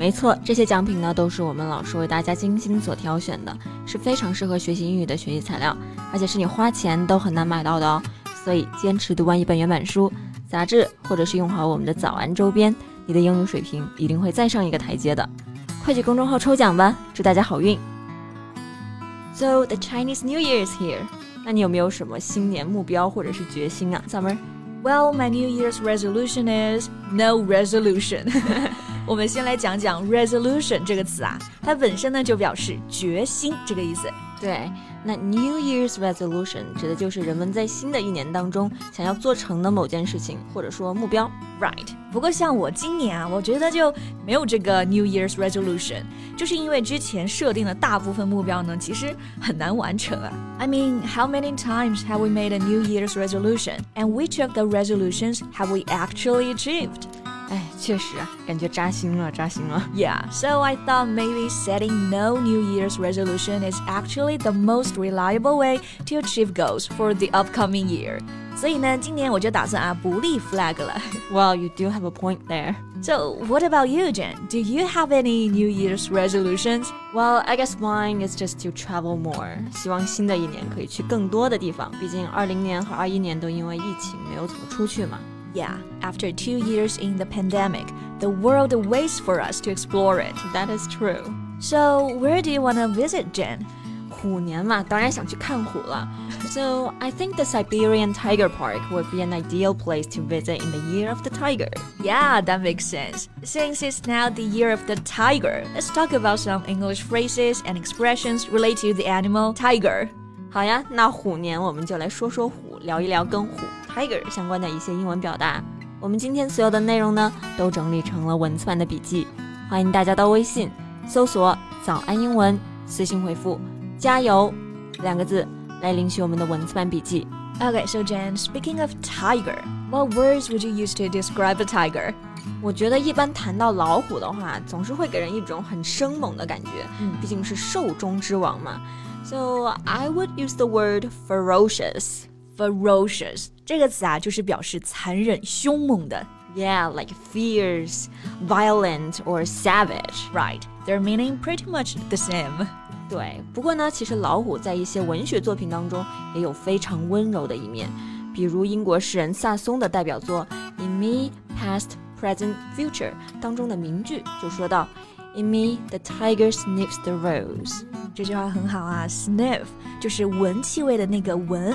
没错，这些奖品呢都是我们老师为大家精心所挑选的，是非常适合学习英语的学习材料，而且是你花钱都很难买到的哦。所以坚持读完一本原版书、杂志，或者是用好我们的早安周边，你的英语水平一定会再上一个台阶的。快去公众号抽奖吧，祝大家好运！So the Chinese New Year is here。那你有没有什么新年目标或者是决心啊，Summer？Well, my New Year's resolution is no resolution. 我们先来讲讲 resolution 这个词啊，它本身呢就表示决心这个意思。对，那 New Year's resolution 指的就是人们在新的一年当中想要做成的某件事情，或者说目标。Right。不过像我今年啊，我觉得就没有这个 New Year's resolution，就是因为之前设定的大部分目标呢，其实很难完成啊。I mean, how many times have we made a New Year's resolution, and which of the resolutions have we actually achieved? 哎，确实啊，感觉扎心了，扎心了。Yeah, so I thought maybe setting no New Year's resolution is actually the most reliable way to achieve goals for the upcoming year. 所以呢，今年我就打算啊不立 flag 了。Well, you do have a point there. So, what about you, Jen? Do you have any New Year's resolutions? Well, I guess mine is just to travel more. 希望新的一年可以去更多的地方。毕竟二零年和二一年都因为疫情没有怎么出去嘛。 yeah, after two years in the pandemic, the world waits for us to explore it. That is true. So, where do you want to visit, Jen? 虎年嘛，当然想去看虎了。So I think the Siberian Tiger Park would be an ideal place to visit in the year of the tiger. Yeah, that makes sense. Since it's now the year of the tiger, let's talk about some English phrases and expressions related to the animal tiger. 好呀，那虎年我们就来说说虎，聊一聊跟虎。 Tiger 相关的一些英文表达，我们今天所有的内容呢，都整理成了文字版的笔记，欢迎大家到微信搜索“早安英文”，私信回复“加油”两个字来领取我们的文字版笔记。Okay, so Jen, speaking of tiger, what words would you use to describe a tiger? 我觉得一般谈到老虎的话，总是会给人一种很生猛的感觉，嗯，毕竟是兽中之王嘛。So I would use the word ferocious. ferocious 这个词啊，就是表示残忍、凶猛的。Yeah, like fierce, violent or savage. Right, their meaning pretty much the same. 对，不过呢，其实老虎在一些文学作品当中也有非常温柔的一面，比如英国诗人萨松的代表作《In Me, Past, Present, Future》当中的名句就说到：“In me, the tiger sniffs the rose。”这句话很好啊，sniff 就是闻气味的那个闻。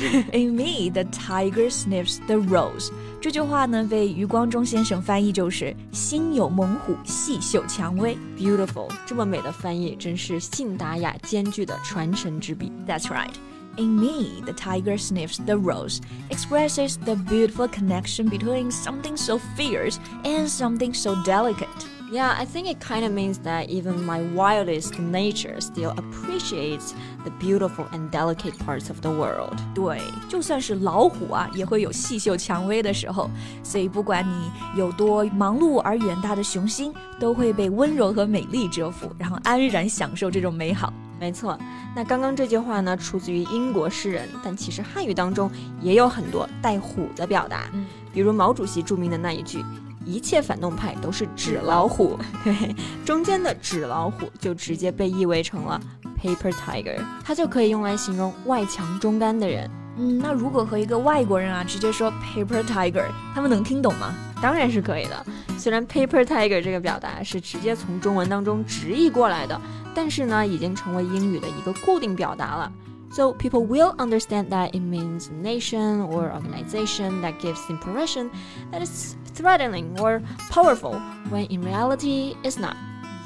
In me, the tiger sniffs the rose。这句话呢，被余光中先生翻译就是“心有猛虎，细嗅蔷薇”。Beautiful，这么美的翻译，真是信达雅兼具的传神之笔。That's right. In me, the tiger sniffs the rose, expresses the beautiful connection between something so fierce and something so delicate. Yeah, I think it kind of means that even my wildest nature still appreciates the beautiful and delicate parts of the world. 对，就算是老虎啊，也会有细嗅蔷薇的时候。所以不管你有多忙碌而远大的雄心，都会被温柔和美丽折服，然后安然享受这种美好。没错，那刚刚这句话呢，出自于英国诗人，但其实汉语当中也有很多带虎的表达，比如毛主席著名的那一句。一切反动派都是纸老虎，对，中间的纸老虎就直接被译为成了 paper tiger，它就可以用来形容外强中干的人。嗯，那如果和一个外国人啊直接说 paper tiger，他们能听懂吗？当然是可以的。虽然 paper tiger 这个表达是直接从中文当中直译过来的，但是呢，已经成为英语的一个固定表达了。So people will understand that it means a nation or organization that gives the impression that it's threatening or powerful when in reality it's not.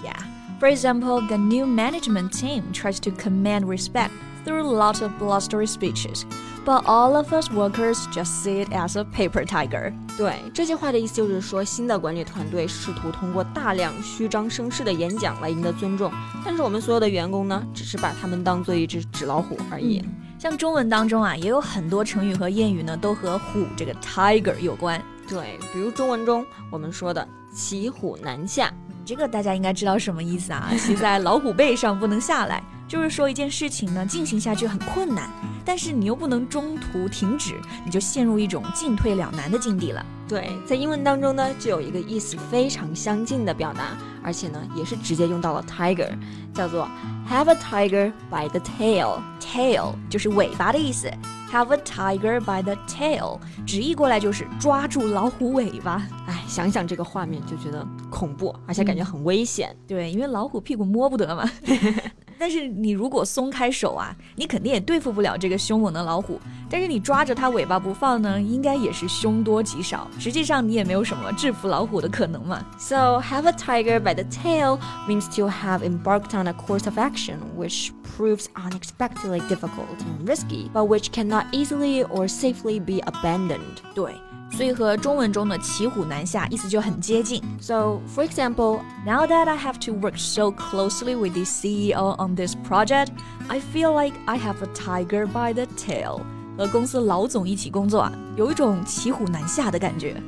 Yeah. For example, the new management team tries to command respect through lots of blustery speeches, but all of us workers just see it as a paper tiger. 对，这句话的意思就是说，新的管理团队试图通过大量虚张声势的演讲来赢得尊重，但是我们所有的员工呢，只是把他们当做一只纸老虎而已。嗯 像中文当中啊，也有很多成语和谚语呢，都和虎这个 tiger 有关。 对，比如中文中我们说的“骑虎难下”，这个大家应该知道什么意思啊？骑在老虎背上不能下来，就是说一件事情呢进行下去很困难，但是你又不能中途停止，你就陷入一种进退两难的境地了。对，在英文当中呢，就有一个意思非常相近的表达，而且呢也是直接用到了 tiger，叫做 have a tiger by the tail，tail 就是尾巴的意思。Have a tiger by the tail，直译过来就是抓住老虎尾巴。哎，想想这个画面就觉得恐怖，而且感觉很危险。对，因为老虎屁股摸不得嘛。但是你如果松开手啊，你肯定也对付不了这个凶猛的老虎。但是你抓着它尾巴不放呢，应该也是凶多吉少。实际上你也没有什么制服老虎的可能嘛。So have a tiger by the tail means to have embarked on a course of action which proves unexpectedly difficult and risky, but which cannot easily or safely be abandoned. 对。 所以和中文中的骑虎难下意思就很接近。So, for example, now that I have to work so closely with the CEO on this project, I feel like I have a tiger by the tail. 和公司老总一起工作啊，有一种骑虎难下的感觉。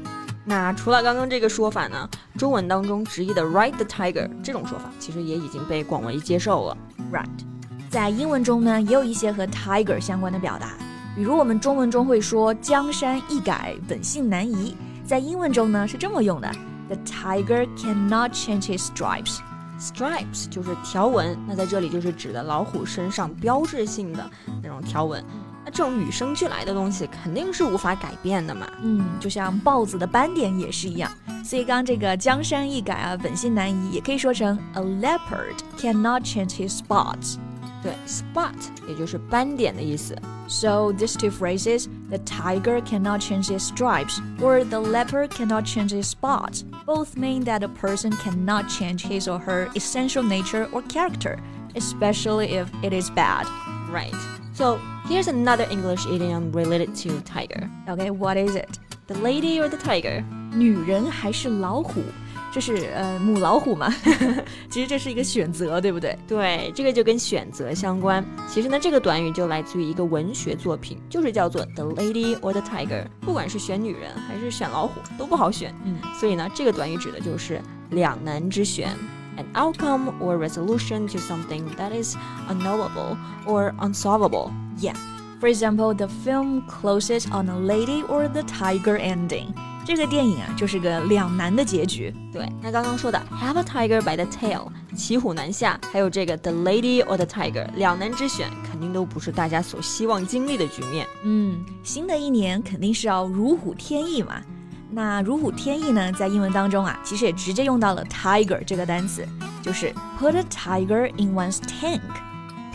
那除了刚刚这个说法呢，中文当中直译的 ride the tiger 这种说法，其实也已经被广为接受了。Right，在英文中呢，也有一些和 tiger 相关的表达。 比如我们中文中会说“江山易改，本性难移”，在英文中呢是这么用的：“The tiger cannot change his stripes。” Stripes 就是条纹，那在这里就是指的老虎身上标志性的那种条纹。那这种与生俱来的东西肯定是无法改变的嘛。嗯，就像豹子的斑点也是一样。所以刚这个“江山易改啊，本性难移”也可以说成 “A leopard cannot change his spots。”对，spot 也就是斑点的意思。So these two phrases, the tiger cannot change its stripes or the leopard cannot change its spots, both mean that a person cannot change his or her essential nature or character, especially if it is bad. Right. So here's another English idiom related to tiger. Okay, what is it? The lady or the tiger? 女人还是老虎？ 这是呃母老虎嘛？其实这是一个选择，对不对？对，这个就跟选择相关。其实呢，这个短语就来自于一个文学作品，就是叫做 The Lady or the Tiger。不管是选女人还是选老虎，都不好选。嗯，所以呢，这个短语指的就是两难之选，an outcome or resolution to something that is unknowable or unsolvable. Yeah. For example, the film closes on a lady or the tiger ending. 这个电影啊，就是个两难的结局。对，那刚刚说的 have a tiger by the tail，骑虎难下，还有这个 the lady or the tiger，两难之选，肯定都不是大家所希望经历的局面。嗯，新的一年肯定是要如虎添翼嘛。那如虎添翼呢，在英文当中啊，其实也直接用到了 tiger 这个单词，就是 put a tiger in one's tank。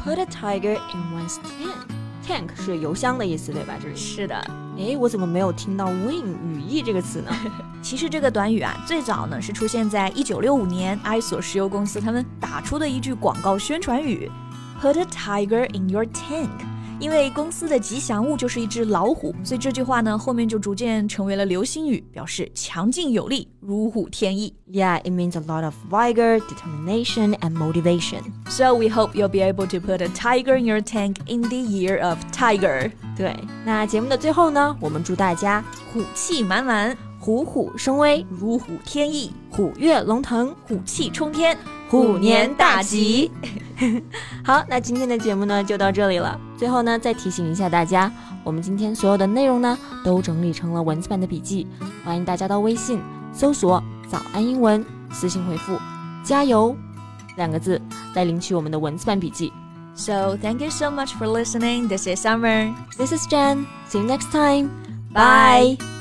put a tiger in one's tank。Tank 是油箱的意思，对吧？这里是的。哎，我怎么没有听到 wing 羽翼这个词呢？其实这个短语啊，最早呢是出现在一九六五年埃索石油公司他们打出的一句广告宣传语：“Put a tiger in your tank。”因为公司的吉祥物就是一只老虎，所以这句话呢后面就逐渐成为了流行语，表示强劲有力、如虎添翼。Yeah, it means a lot of vigor, determination, and motivation. So we hope you'll be able to put a tiger in your tank in the year of tiger. 对，那节目的最后呢，我们祝大家虎气满满。虎虎生威，如虎添翼，虎跃龙腾，虎气冲天，虎年大吉！好，那今天的节目呢就到这里了。最后呢，再提醒一下大家，我们今天所有的内容呢都整理成了文字版的笔记，欢迎大家到微信搜索“早安英文”，私信回复“加油”两个字来领取我们的文字版笔记。So thank you so much for listening. This is Summer. This is Jen. See you next time. Bye.